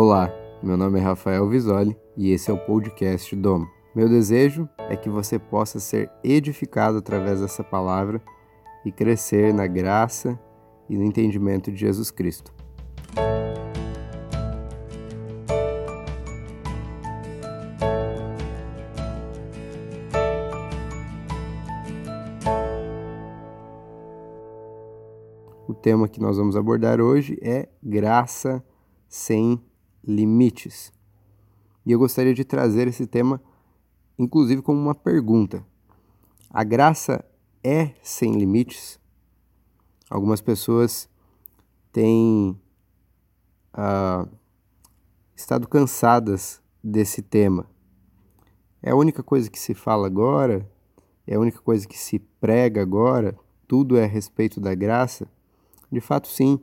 Olá, meu nome é Rafael Visoli e esse é o podcast Domo. Meu desejo é que você possa ser edificado através dessa palavra e crescer na graça e no entendimento de Jesus Cristo. O tema que nós vamos abordar hoje é graça sem limites. E eu gostaria de trazer esse tema, inclusive, como uma pergunta: a graça é sem limites? Algumas pessoas têm uh, estado cansadas desse tema. É a única coisa que se fala agora? É a única coisa que se prega agora? Tudo é a respeito da graça? De fato, sim,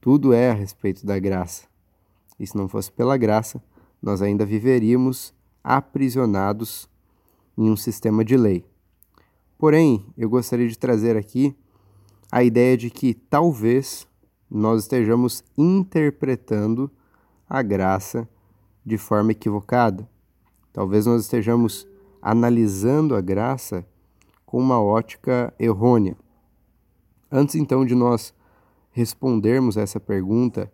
tudo é a respeito da graça. E se não fosse pela graça, nós ainda viveríamos aprisionados em um sistema de lei. Porém, eu gostaria de trazer aqui a ideia de que talvez nós estejamos interpretando a graça de forma equivocada. Talvez nós estejamos analisando a graça com uma ótica errônea. Antes então de nós respondermos essa pergunta,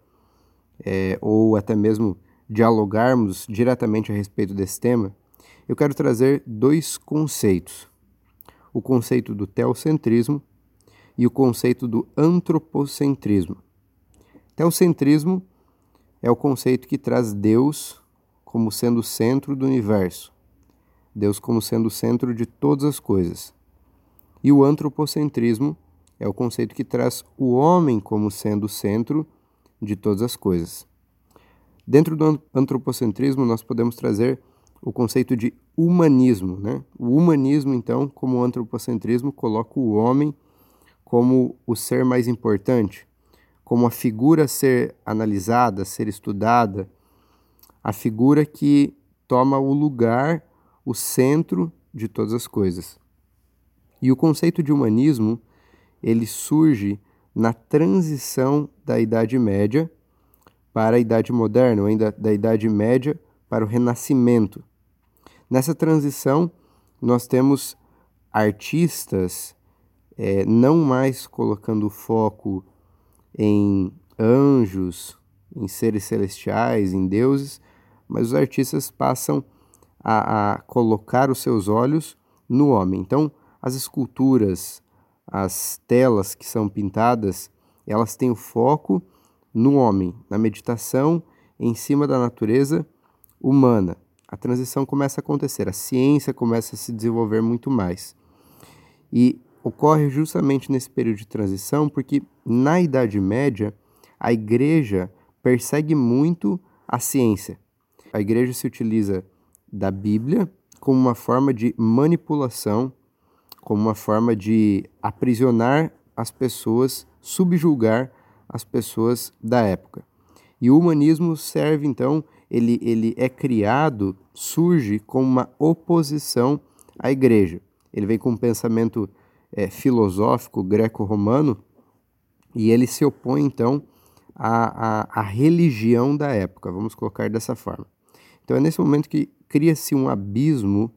é, ou até mesmo dialogarmos diretamente a respeito desse tema, eu quero trazer dois conceitos: o conceito do teocentrismo e o conceito do antropocentrismo. Teocentrismo é o conceito que traz Deus como sendo o centro do universo, Deus como sendo o centro de todas as coisas. E o antropocentrismo é o conceito que traz o homem como sendo o centro de todas as coisas. Dentro do antropocentrismo, nós podemos trazer o conceito de humanismo. Né? O humanismo, então, como o antropocentrismo, coloca o homem como o ser mais importante, como a figura a ser analisada, a ser estudada, a figura que toma o lugar, o centro de todas as coisas. E o conceito de humanismo, ele surge na transição da Idade Média para a Idade Moderna, ou ainda da Idade Média para o Renascimento. Nessa transição, nós temos artistas é, não mais colocando foco em anjos, em seres celestiais, em deuses, mas os artistas passam a, a colocar os seus olhos no homem. Então, as esculturas, as telas que são pintadas, elas têm o foco no homem, na meditação em cima da natureza humana. A transição começa a acontecer, a ciência começa a se desenvolver muito mais. E ocorre justamente nesse período de transição porque na Idade Média a igreja persegue muito a ciência. A igreja se utiliza da Bíblia como uma forma de manipulação como uma forma de aprisionar as pessoas, subjulgar as pessoas da época. E o humanismo serve então, ele, ele é criado, surge como uma oposição à igreja. Ele vem com um pensamento é, filosófico greco-romano e ele se opõe então à, à, à religião da época, vamos colocar dessa forma. Então é nesse momento que cria-se um abismo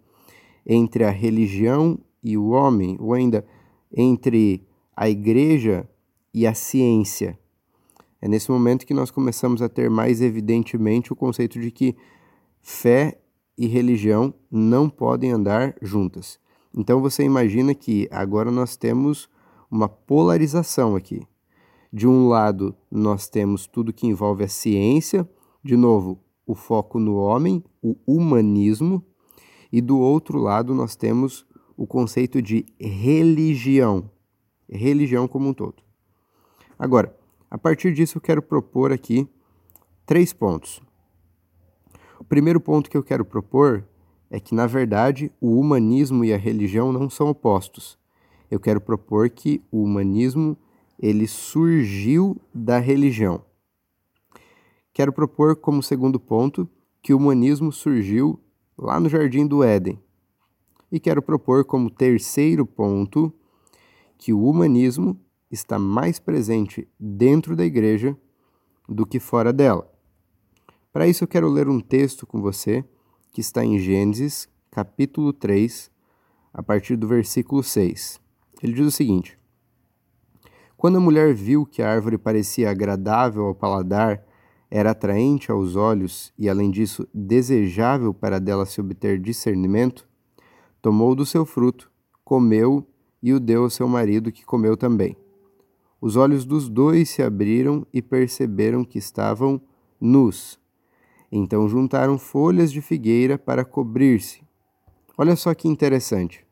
entre a religião e o homem, ou ainda entre a igreja e a ciência. É nesse momento que nós começamos a ter mais evidentemente o conceito de que fé e religião não podem andar juntas. Então você imagina que agora nós temos uma polarização aqui. De um lado, nós temos tudo que envolve a ciência, de novo, o foco no homem, o humanismo, e do outro lado, nós temos o conceito de religião, religião como um todo. Agora, a partir disso, eu quero propor aqui três pontos. O primeiro ponto que eu quero propor é que, na verdade, o humanismo e a religião não são opostos. Eu quero propor que o humanismo ele surgiu da religião. Quero propor como segundo ponto que o humanismo surgiu lá no Jardim do Éden, e quero propor como terceiro ponto que o humanismo está mais presente dentro da igreja do que fora dela. Para isso, eu quero ler um texto com você que está em Gênesis, capítulo 3, a partir do versículo 6. Ele diz o seguinte: Quando a mulher viu que a árvore parecia agradável ao paladar, era atraente aos olhos e, além disso, desejável para dela se obter discernimento, tomou do seu fruto, comeu e o deu ao seu marido, que comeu também. Os olhos dos dois se abriram e perceberam que estavam nus. Então juntaram folhas de figueira para cobrir-se. Olha só que interessante.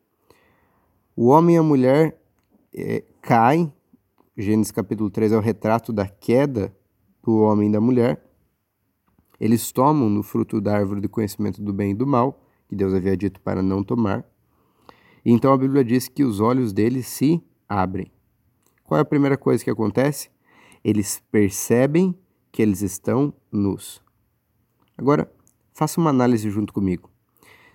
O homem e a mulher é, caem. Gênesis capítulo 3 é o retrato da queda do homem e da mulher. Eles tomam no fruto da árvore do conhecimento do bem e do mal, que Deus havia dito para não tomar. E então a Bíblia diz que os olhos deles se abrem. Qual é a primeira coisa que acontece? Eles percebem que eles estão nus. Agora, faça uma análise junto comigo.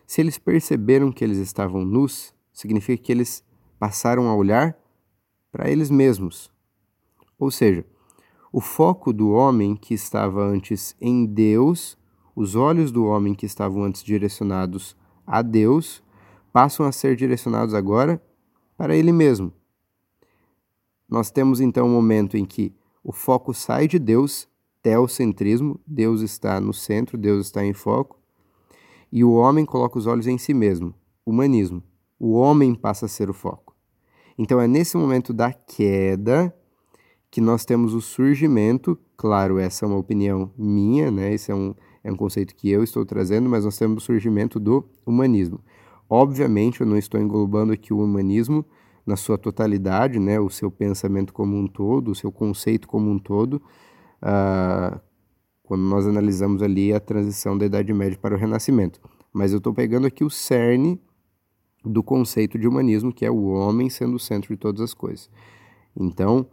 Se eles perceberam que eles estavam nus, significa que eles passaram a olhar para eles mesmos. Ou seja, o foco do homem que estava antes em Deus, os olhos do homem que estavam antes direcionados a Deus, passam a ser direcionados agora para ele mesmo. Nós temos então um momento em que o foco sai de Deus, teocentrismo, Deus está no centro, Deus está em foco, e o homem coloca os olhos em si mesmo, humanismo o homem passa a ser o foco. Então é nesse momento da queda que nós temos o surgimento, claro, essa é uma opinião minha, né? Esse é um, é um conceito que eu estou trazendo, mas nós temos o surgimento do humanismo. Obviamente, eu não estou englobando aqui o humanismo na sua totalidade, né? O seu pensamento como um todo, o seu conceito como um todo, uh, quando nós analisamos ali a transição da Idade Média para o Renascimento. Mas eu estou pegando aqui o cerne do conceito de humanismo, que é o homem sendo o centro de todas as coisas. Então,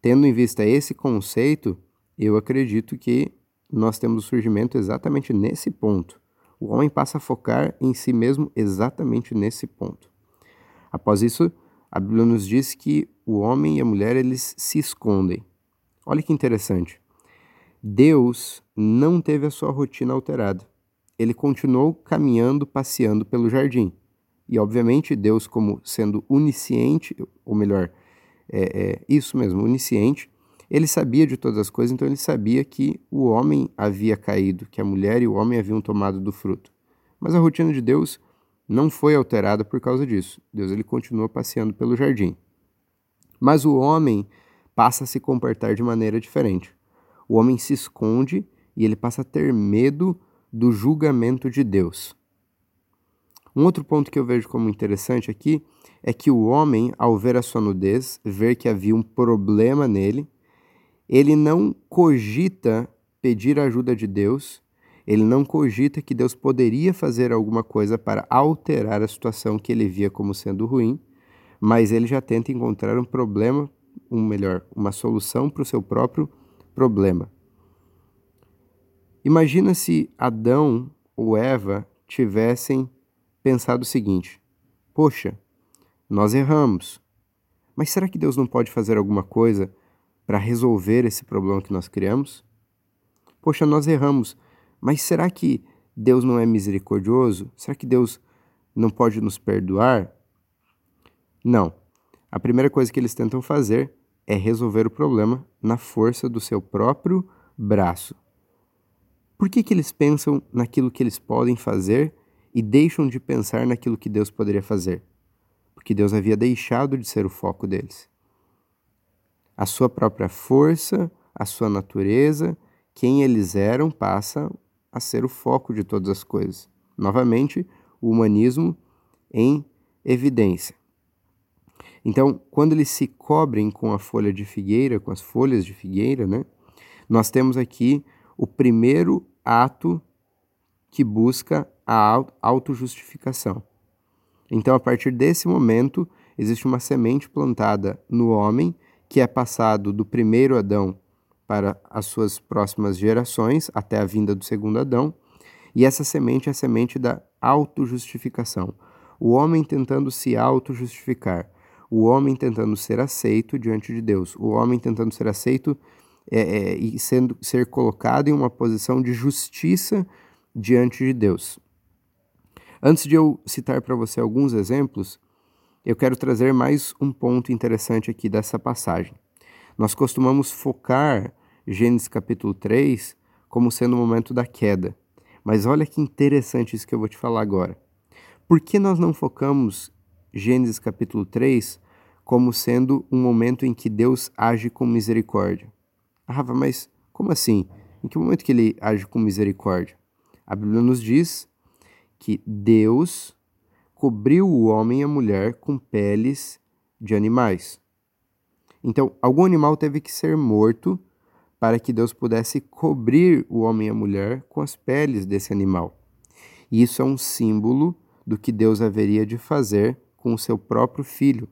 tendo em vista esse conceito, eu acredito que nós temos o surgimento exatamente nesse ponto. O homem passa a focar em si mesmo exatamente nesse ponto. Após isso, a Bíblia nos diz que o homem e a mulher eles se escondem. Olha que interessante. Deus não teve a sua rotina alterada. Ele continuou caminhando, passeando pelo jardim. E, obviamente, Deus, como sendo onisciente, ou melhor, é, é, isso mesmo, onisciente, ele sabia de todas as coisas, então ele sabia que o homem havia caído, que a mulher e o homem haviam tomado do fruto. Mas a rotina de Deus não foi alterada por causa disso. Deus ele continua passeando pelo jardim. Mas o homem passa a se comportar de maneira diferente. O homem se esconde e ele passa a ter medo do julgamento de Deus. Um outro ponto que eu vejo como interessante aqui é que o homem, ao ver a sua nudez, ver que havia um problema nele, ele não cogita pedir a ajuda de Deus, ele não cogita que Deus poderia fazer alguma coisa para alterar a situação que ele via como sendo ruim, mas ele já tenta encontrar um problema, um melhor, uma solução para o seu próprio problema. Imagina se Adão ou Eva tivessem pensado o seguinte: poxa, nós erramos, mas será que Deus não pode fazer alguma coisa para resolver esse problema que nós criamos? Poxa, nós erramos, mas será que Deus não é misericordioso? Será que Deus não pode nos perdoar? Não. A primeira coisa que eles tentam fazer é resolver o problema na força do seu próprio braço. Por que, que eles pensam naquilo que eles podem fazer e deixam de pensar naquilo que Deus poderia fazer, porque Deus havia deixado de ser o foco deles. A sua própria força, a sua natureza, quem eles eram passa a ser o foco de todas as coisas. Novamente, o humanismo em evidência. Então, quando eles se cobrem com a folha de figueira, com as folhas de figueira, né, nós temos aqui o primeiro ato que busca a autojustificação. Então, a partir desse momento, existe uma semente plantada no homem que é passado do primeiro Adão para as suas próximas gerações, até a vinda do segundo Adão, e essa semente é a semente da autojustificação. O homem tentando se autojustificar, o homem tentando ser aceito diante de Deus, o homem tentando ser aceito é, é, e sendo, ser colocado em uma posição de justiça diante de Deus. Antes de eu citar para você alguns exemplos, eu quero trazer mais um ponto interessante aqui dessa passagem. Nós costumamos focar Gênesis capítulo 3 como sendo o momento da queda. Mas olha que interessante isso que eu vou te falar agora. Por que nós não focamos Gênesis capítulo 3 como sendo um momento em que Deus age com misericórdia? Ah, Rafa, mas como assim? Em que momento que ele age com misericórdia? A Bíblia nos diz que Deus cobriu o homem e a mulher com peles de animais. Então, algum animal teve que ser morto para que Deus pudesse cobrir o homem e a mulher com as peles desse animal. E isso é um símbolo do que Deus haveria de fazer com o seu próprio filho,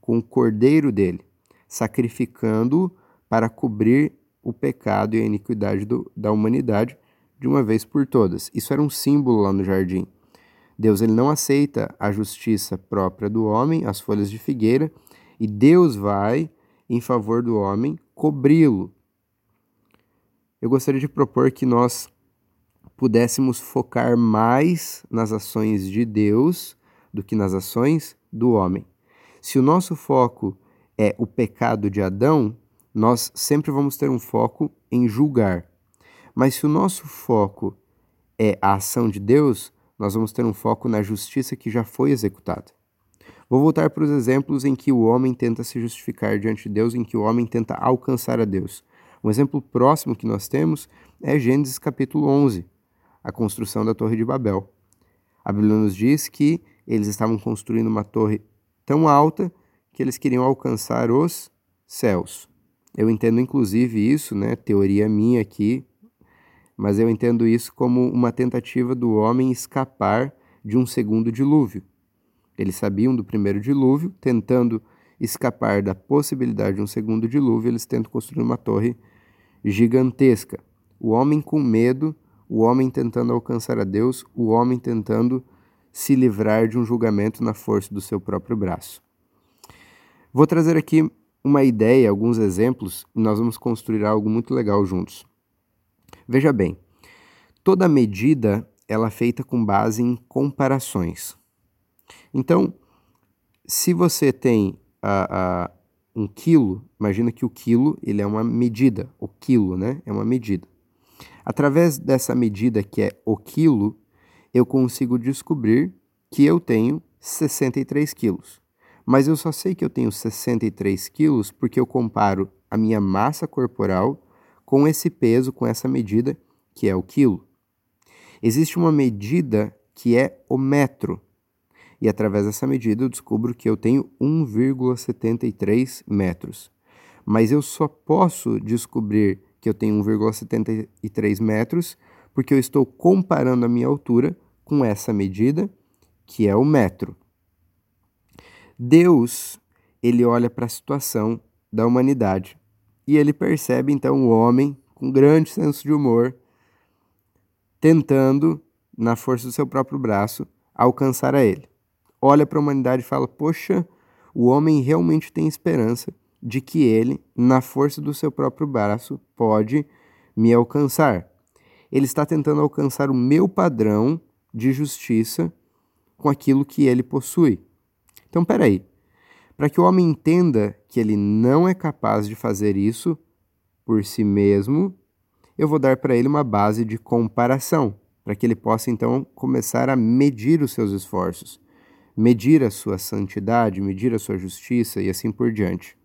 com o cordeiro dele, sacrificando-o para cobrir o pecado e a iniquidade do, da humanidade de uma vez por todas. Isso era um símbolo lá no jardim. Deus ele não aceita a justiça própria do homem, as folhas de figueira, e Deus vai em favor do homem cobri-lo. Eu gostaria de propor que nós pudéssemos focar mais nas ações de Deus do que nas ações do homem. Se o nosso foco é o pecado de Adão, nós sempre vamos ter um foco em julgar. Mas se o nosso foco é a ação de Deus, nós vamos ter um foco na justiça que já foi executada. Vou voltar para os exemplos em que o homem tenta se justificar diante de Deus, em que o homem tenta alcançar a Deus. Um exemplo próximo que nós temos é Gênesis capítulo 11, a construção da Torre de Babel. A Bíblia nos diz que eles estavam construindo uma torre tão alta que eles queriam alcançar os céus. Eu entendo inclusive isso, né, teoria minha aqui, mas eu entendo isso como uma tentativa do homem escapar de um segundo dilúvio. Eles sabiam do primeiro dilúvio, tentando escapar da possibilidade de um segundo dilúvio, eles tentam construir uma torre gigantesca. O homem com medo, o homem tentando alcançar a Deus, o homem tentando se livrar de um julgamento na força do seu próprio braço. Vou trazer aqui uma ideia, alguns exemplos, e nós vamos construir algo muito legal juntos. Veja bem, toda medida ela é feita com base em comparações. Então, se você tem a, a, um quilo, imagina que o quilo ele é uma medida, o quilo, né? É uma medida. Através dessa medida que é o quilo, eu consigo descobrir que eu tenho 63 quilos. Mas eu só sei que eu tenho 63 quilos porque eu comparo a minha massa corporal com esse peso, com essa medida, que é o quilo. Existe uma medida que é o metro. E através dessa medida eu descubro que eu tenho 1,73 metros. Mas eu só posso descobrir que eu tenho 1,73 metros porque eu estou comparando a minha altura com essa medida, que é o metro. Deus, ele olha para a situação da humanidade e ele percebe então o homem com grande senso de humor tentando, na força do seu próprio braço, alcançar a ele. Olha para a humanidade e fala: Poxa, o homem realmente tem esperança de que ele, na força do seu próprio braço, pode me alcançar. Ele está tentando alcançar o meu padrão de justiça com aquilo que ele possui. Então, peraí. Para que o homem entenda que ele não é capaz de fazer isso por si mesmo, eu vou dar para ele uma base de comparação, para que ele possa então começar a medir os seus esforços, medir a sua santidade, medir a sua justiça e assim por diante.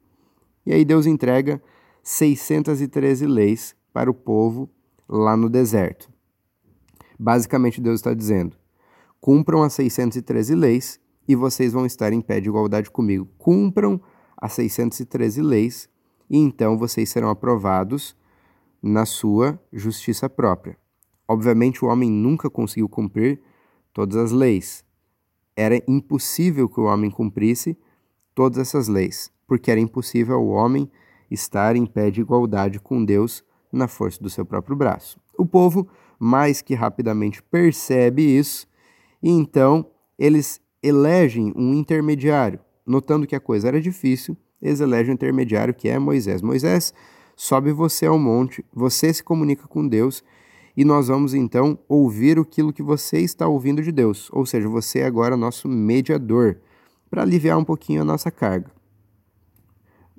E aí Deus entrega 613 leis para o povo lá no deserto. Basicamente, Deus está dizendo: cumpram as 613 leis e vocês vão estar em pé de igualdade comigo. Cumpram as 613 leis e então vocês serão aprovados na sua justiça própria. Obviamente, o homem nunca conseguiu cumprir todas as leis. Era impossível que o homem cumprisse todas essas leis, porque era impossível o homem estar em pé de igualdade com Deus na força do seu próprio braço. O povo mais que rapidamente percebe isso e então eles elegem um intermediário. Notando que a coisa era difícil, eles elegem um intermediário que é Moisés. Moisés, sobe você ao monte, você se comunica com Deus e nós vamos então ouvir aquilo que você está ouvindo de Deus. Ou seja, você é agora nosso mediador para aliviar um pouquinho a nossa carga.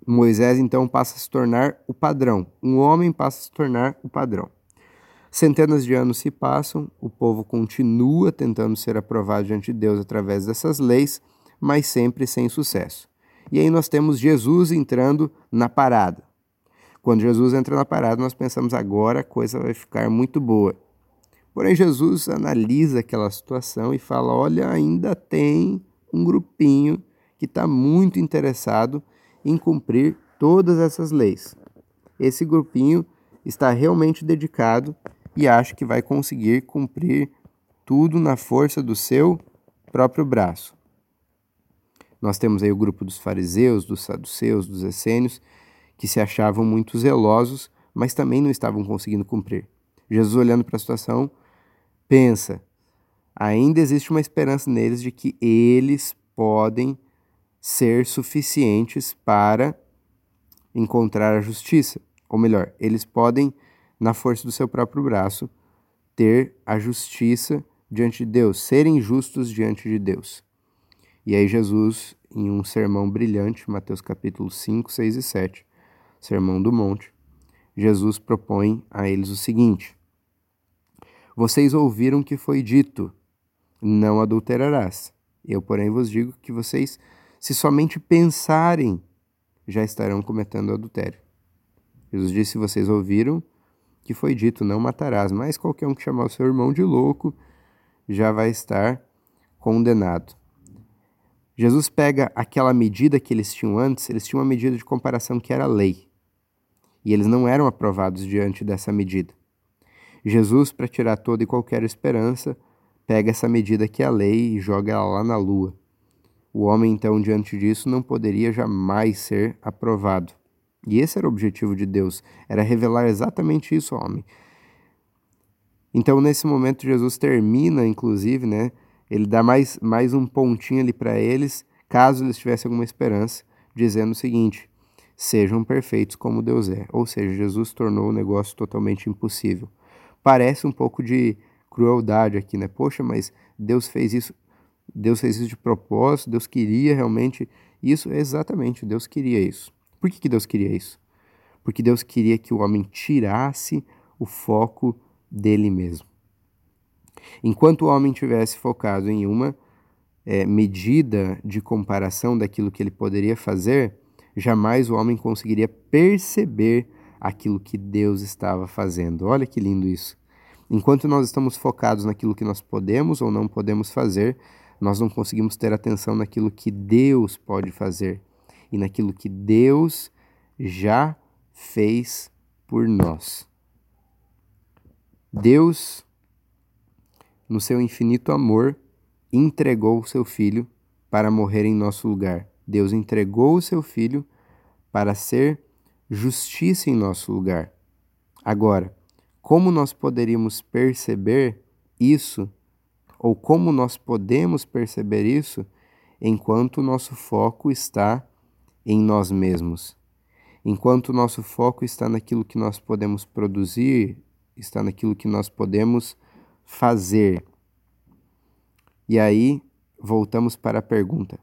Moisés então passa a se tornar o padrão, um homem passa a se tornar o padrão. Centenas de anos se passam, o povo continua tentando ser aprovado diante de Deus através dessas leis, mas sempre sem sucesso. E aí nós temos Jesus entrando na parada. Quando Jesus entra na parada, nós pensamos agora a coisa vai ficar muito boa. Porém, Jesus analisa aquela situação e fala: olha, ainda tem um grupinho que está muito interessado em cumprir todas essas leis. Esse grupinho está realmente dedicado e acha que vai conseguir cumprir tudo na força do seu próprio braço. Nós temos aí o grupo dos fariseus, dos saduceus, dos essênios, que se achavam muito zelosos, mas também não estavam conseguindo cumprir. Jesus, olhando para a situação, pensa: ainda existe uma esperança neles de que eles podem ser suficientes para encontrar a justiça. Ou melhor, eles podem, na força do seu próprio braço, ter a justiça diante de Deus, serem justos diante de Deus. E aí, Jesus, em um sermão brilhante, Mateus capítulo 5, 6 e 7, Sermão do Monte, Jesus propõe a eles o seguinte: Vocês ouviram que foi dito: Não adulterarás. Eu, porém, vos digo que vocês se somente pensarem, já estarão cometendo adultério. Jesus disse: Vocês ouviram que foi dito: Não matarás, mas qualquer um que chamar o seu irmão de louco já vai estar condenado. Jesus pega aquela medida que eles tinham antes, eles tinham uma medida de comparação que era a lei. E eles não eram aprovados diante dessa medida. Jesus, para tirar toda e qualquer esperança, pega essa medida que é a lei e joga ela lá na lua. O homem, então, diante disso, não poderia jamais ser aprovado. E esse era o objetivo de Deus, era revelar exatamente isso ao homem. Então, nesse momento, Jesus termina, inclusive, né? Ele dá mais, mais um pontinho ali para eles, caso eles tivessem alguma esperança, dizendo o seguinte: sejam perfeitos como Deus é. Ou seja, Jesus tornou o negócio totalmente impossível. Parece um pouco de crueldade aqui, né? Poxa, mas Deus fez isso. Deus fez isso de propósito, Deus queria realmente isso. Exatamente, Deus queria isso. Por que, que Deus queria isso? Porque Deus queria que o homem tirasse o foco dele mesmo. Enquanto o homem tivesse focado em uma é, medida de comparação daquilo que ele poderia fazer, jamais o homem conseguiria perceber aquilo que Deus estava fazendo. Olha que lindo isso. Enquanto nós estamos focados naquilo que nós podemos ou não podemos fazer, nós não conseguimos ter atenção naquilo que Deus pode fazer e naquilo que Deus já fez por nós. Deus, no seu infinito amor, entregou o seu filho para morrer em nosso lugar. Deus entregou o seu filho para ser justiça em nosso lugar. Agora, como nós poderíamos perceber isso ou como nós podemos perceber isso enquanto o nosso foco está em nós mesmos? Enquanto o nosso foco está naquilo que nós podemos produzir, está naquilo que nós podemos fazer. E aí, voltamos para a pergunta: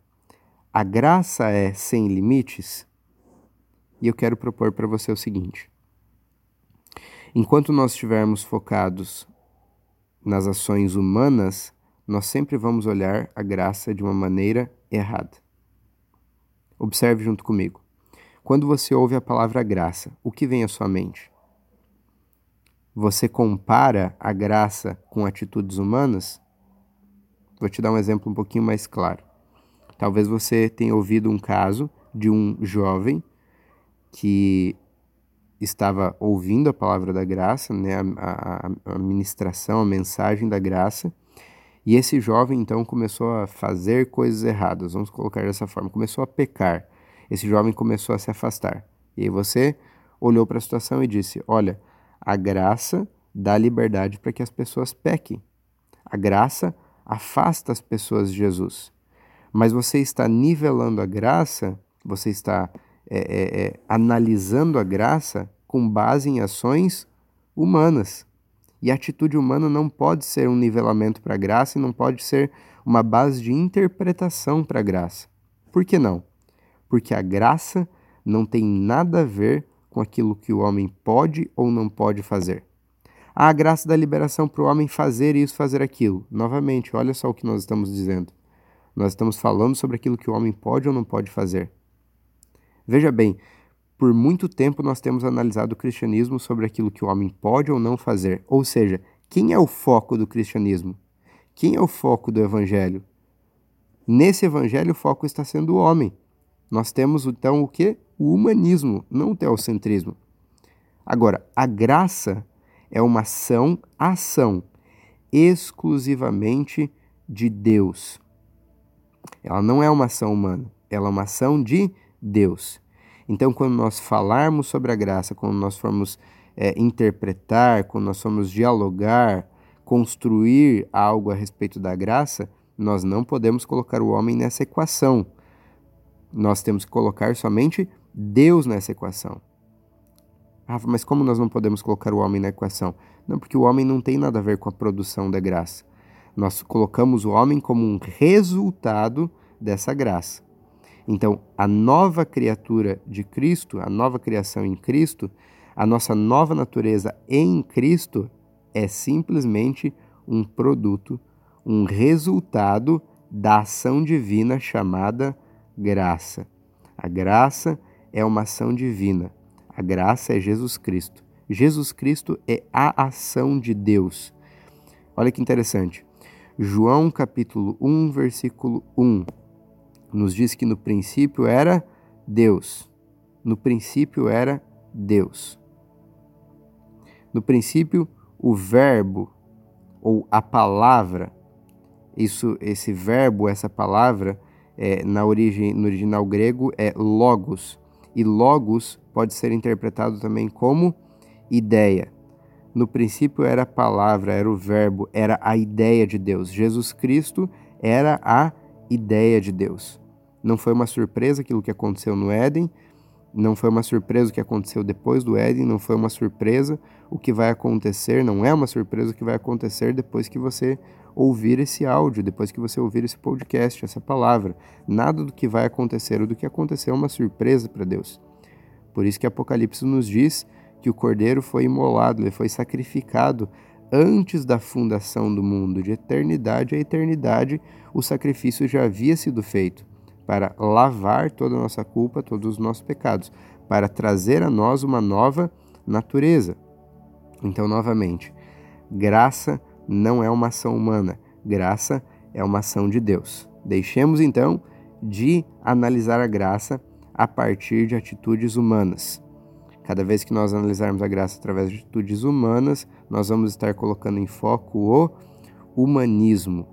a graça é sem limites? E eu quero propor para você o seguinte: enquanto nós estivermos focados nas ações humanas, nós sempre vamos olhar a graça de uma maneira errada. Observe junto comigo. Quando você ouve a palavra graça, o que vem à sua mente? Você compara a graça com atitudes humanas? Vou te dar um exemplo um pouquinho mais claro. Talvez você tenha ouvido um caso de um jovem que estava ouvindo a palavra da graça, né, a, a, a ministração, a mensagem da graça, e esse jovem então começou a fazer coisas erradas, vamos colocar dessa forma, começou a pecar. Esse jovem começou a se afastar. E aí você olhou para a situação e disse: Olha, a graça dá liberdade para que as pessoas pequem. A graça afasta as pessoas de Jesus. Mas você está nivelando a graça, você está é, é, é, analisando a graça com base em ações humanas. E a atitude humana não pode ser um nivelamento para a graça e não pode ser uma base de interpretação para a graça. Por que não? Porque a graça não tem nada a ver com aquilo que o homem pode ou não pode fazer. Há a graça da liberação para o homem fazer isso, fazer aquilo. Novamente, olha só o que nós estamos dizendo. Nós estamos falando sobre aquilo que o homem pode ou não pode fazer. Veja bem, por muito tempo nós temos analisado o cristianismo sobre aquilo que o homem pode ou não fazer. Ou seja, quem é o foco do cristianismo? Quem é o foco do evangelho? Nesse evangelho o foco está sendo o homem. Nós temos então o que? O humanismo, não o teocentrismo. Agora, a graça é uma ação, ação exclusivamente de Deus. Ela não é uma ação humana, ela é uma ação de Deus. Então, quando nós falarmos sobre a graça, quando nós formos é, interpretar, quando nós formos dialogar, construir algo a respeito da graça, nós não podemos colocar o homem nessa equação. Nós temos que colocar somente Deus nessa equação. Rafa, mas como nós não podemos colocar o homem na equação? Não, porque o homem não tem nada a ver com a produção da graça. Nós colocamos o homem como um resultado dessa graça. Então, a nova criatura de Cristo, a nova criação em Cristo, a nossa nova natureza em Cristo é simplesmente um produto, um resultado da ação divina chamada graça. A graça é uma ação divina. A graça é Jesus Cristo. Jesus Cristo é a ação de Deus. Olha que interessante. João capítulo 1, versículo 1 nos diz que no princípio era Deus. No princípio era Deus. No princípio, o verbo ou a palavra, isso, esse verbo, essa palavra, é, na origem, no original grego é logos. E logos pode ser interpretado também como ideia. No princípio era a palavra, era o verbo, era a ideia de Deus. Jesus Cristo era a ideia de Deus. Não foi uma surpresa aquilo que aconteceu no Éden, não foi uma surpresa o que aconteceu depois do Éden, não foi uma surpresa o que vai acontecer, não é uma surpresa o que vai acontecer depois que você ouvir esse áudio, depois que você ouvir esse podcast, essa palavra. Nada do que vai acontecer ou do que aconteceu é uma surpresa para Deus. Por isso que Apocalipse nos diz que o cordeiro foi imolado, ele foi sacrificado antes da fundação do mundo, de eternidade a eternidade, o sacrifício já havia sido feito para lavar toda a nossa culpa, todos os nossos pecados, para trazer a nós uma nova natureza. Então, novamente, graça não é uma ação humana, graça é uma ação de Deus. Deixemos então de analisar a graça a partir de atitudes humanas. Cada vez que nós analisarmos a graça através de atitudes humanas, nós vamos estar colocando em foco o humanismo.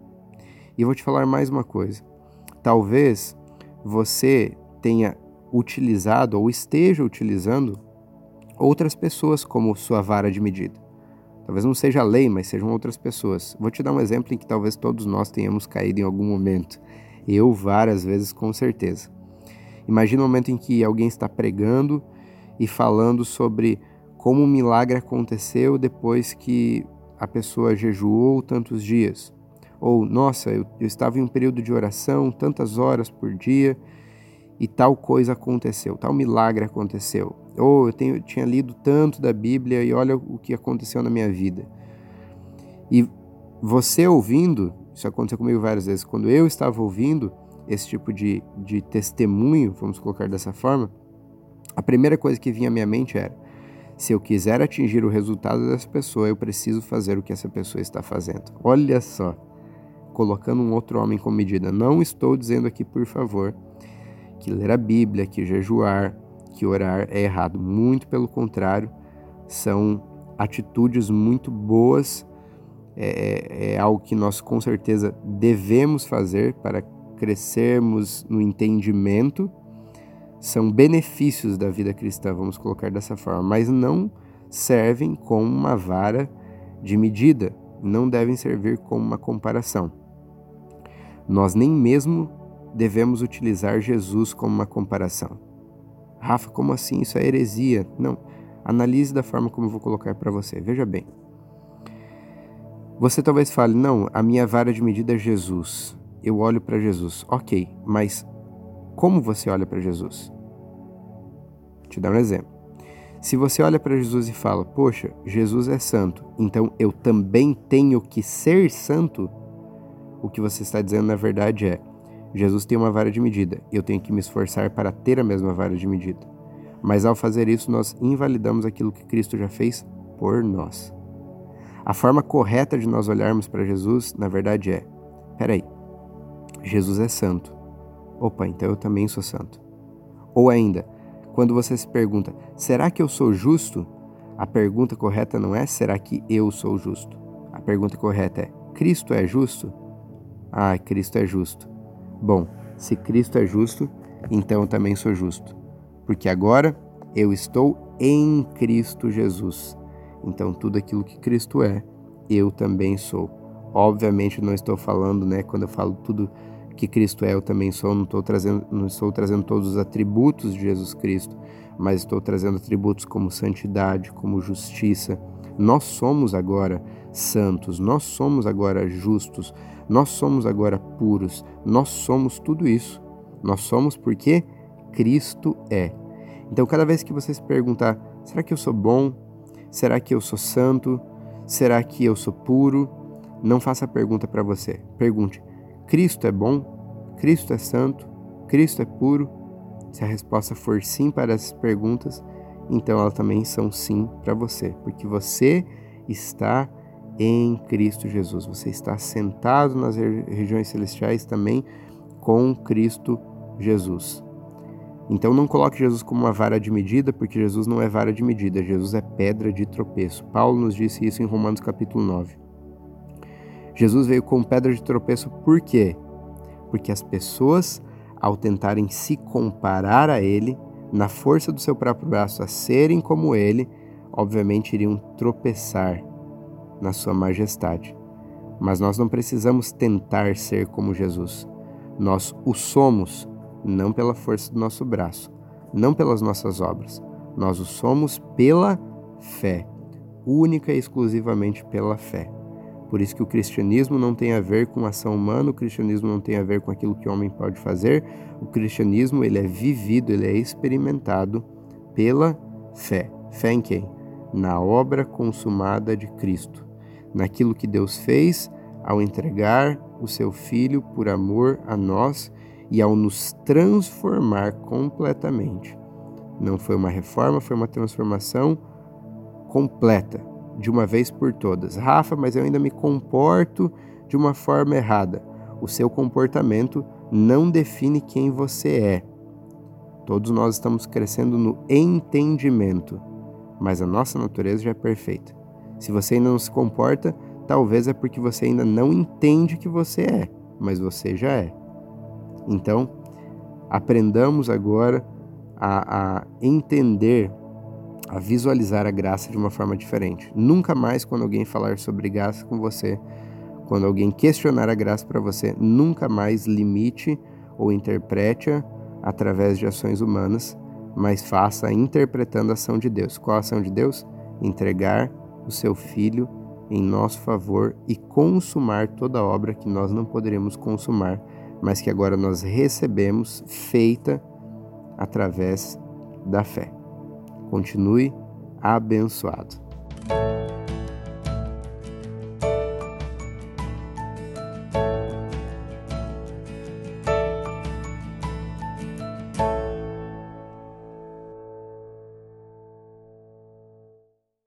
E vou te falar mais uma coisa. Talvez você tenha utilizado ou esteja utilizando outras pessoas como sua vara de medida. Talvez não seja a lei, mas sejam outras pessoas. Vou te dar um exemplo em que talvez todos nós tenhamos caído em algum momento. Eu várias vezes, com certeza. Imagina o um momento em que alguém está pregando e falando sobre como um milagre aconteceu depois que a pessoa jejuou tantos dias. Ou, nossa, eu, eu estava em um período de oração, tantas horas por dia, e tal coisa aconteceu, tal milagre aconteceu. Ou eu, tenho, eu tinha lido tanto da Bíblia e olha o que aconteceu na minha vida. E você ouvindo, isso aconteceu comigo várias vezes, quando eu estava ouvindo esse tipo de, de testemunho, vamos colocar dessa forma, a primeira coisa que vinha à minha mente era: se eu quiser atingir o resultado dessa pessoa, eu preciso fazer o que essa pessoa está fazendo. Olha só colocando um outro homem como medida. Não estou dizendo aqui, por favor, que ler a Bíblia, que jejuar, que orar é errado. Muito pelo contrário, são atitudes muito boas, é, é, é algo que nós com certeza devemos fazer para crescermos no entendimento. São benefícios da vida cristã, vamos colocar dessa forma, mas não servem como uma vara de medida, não devem servir como uma comparação. Nós nem mesmo devemos utilizar Jesus como uma comparação. Rafa, como assim? Isso é heresia. Não. Analise da forma como eu vou colocar para você. Veja bem. Você talvez fale: "Não, a minha vara de medida é Jesus. Eu olho para Jesus". OK, mas como você olha para Jesus? Te dar um exemplo. Se você olha para Jesus e fala: "Poxa, Jesus é santo, então eu também tenho que ser santo", o que você está dizendo na verdade é: Jesus tem uma vara de medida, eu tenho que me esforçar para ter a mesma vara de medida. Mas ao fazer isso, nós invalidamos aquilo que Cristo já fez por nós. A forma correta de nós olharmos para Jesus, na verdade, é: peraí, Jesus é santo. Opa, então eu também sou santo. Ou ainda, quando você se pergunta, será que eu sou justo? A pergunta correta não é será que eu sou justo? A pergunta correta é: Cristo é justo? Ah, Cristo é justo. Bom, se Cristo é justo, então eu também sou justo. Porque agora eu estou em Cristo Jesus. Então tudo aquilo que Cristo é, eu também sou. Obviamente não estou falando, né, quando eu falo tudo que Cristo é, eu também sou, não estou trazendo, não estou trazendo todos os atributos de Jesus Cristo, mas estou trazendo atributos como santidade, como justiça. Nós somos agora santos, nós somos agora justos, nós somos agora puros, nós somos tudo isso. Nós somos porque Cristo é. Então, cada vez que você se perguntar: será que eu sou bom? Será que eu sou santo? Será que eu sou puro? Não faça a pergunta para você. Pergunte: Cristo é bom? Cristo é santo? Cristo é puro? Se a resposta for sim para essas perguntas, então elas também são sim para você, porque você está em Cristo Jesus. Você está sentado nas regiões celestiais também com Cristo Jesus. Então não coloque Jesus como uma vara de medida, porque Jesus não é vara de medida, Jesus é pedra de tropeço. Paulo nos disse isso em Romanos capítulo 9. Jesus veio com pedra de tropeço por quê? Porque as pessoas, ao tentarem se comparar a ele, na força do seu próprio braço a serem como ele, obviamente iriam tropeçar na Sua majestade. Mas nós não precisamos tentar ser como Jesus. Nós o somos, não pela força do nosso braço, não pelas nossas obras. Nós o somos pela fé, única e exclusivamente pela fé. Por isso que o cristianismo não tem a ver com ação humana, o cristianismo não tem a ver com aquilo que o homem pode fazer. O cristianismo, ele é vivido, ele é experimentado pela fé. Fé em quem? Na obra consumada de Cristo naquilo que Deus fez ao entregar o seu Filho por amor a nós e ao nos transformar completamente. Não foi uma reforma, foi uma transformação completa, de uma vez por todas. Rafa, mas eu ainda me comporto de uma forma errada. O seu comportamento não define quem você é. Todos nós estamos crescendo no entendimento, mas a nossa natureza já é perfeita. Se você ainda não se comporta, talvez é porque você ainda não entende que você é, mas você já é. Então, aprendamos agora a, a entender, a visualizar a graça de uma forma diferente. Nunca mais, quando alguém falar sobre graça com você, quando alguém questionar a graça para você, nunca mais limite ou interprete-a através de ações humanas, mas faça interpretando a ação de Deus. Qual a ação de Deus? Entregar o seu Filho em nosso favor e consumar toda obra que nós não poderíamos consumar, mas que agora nós recebemos feita através da fé. Continue abençoado.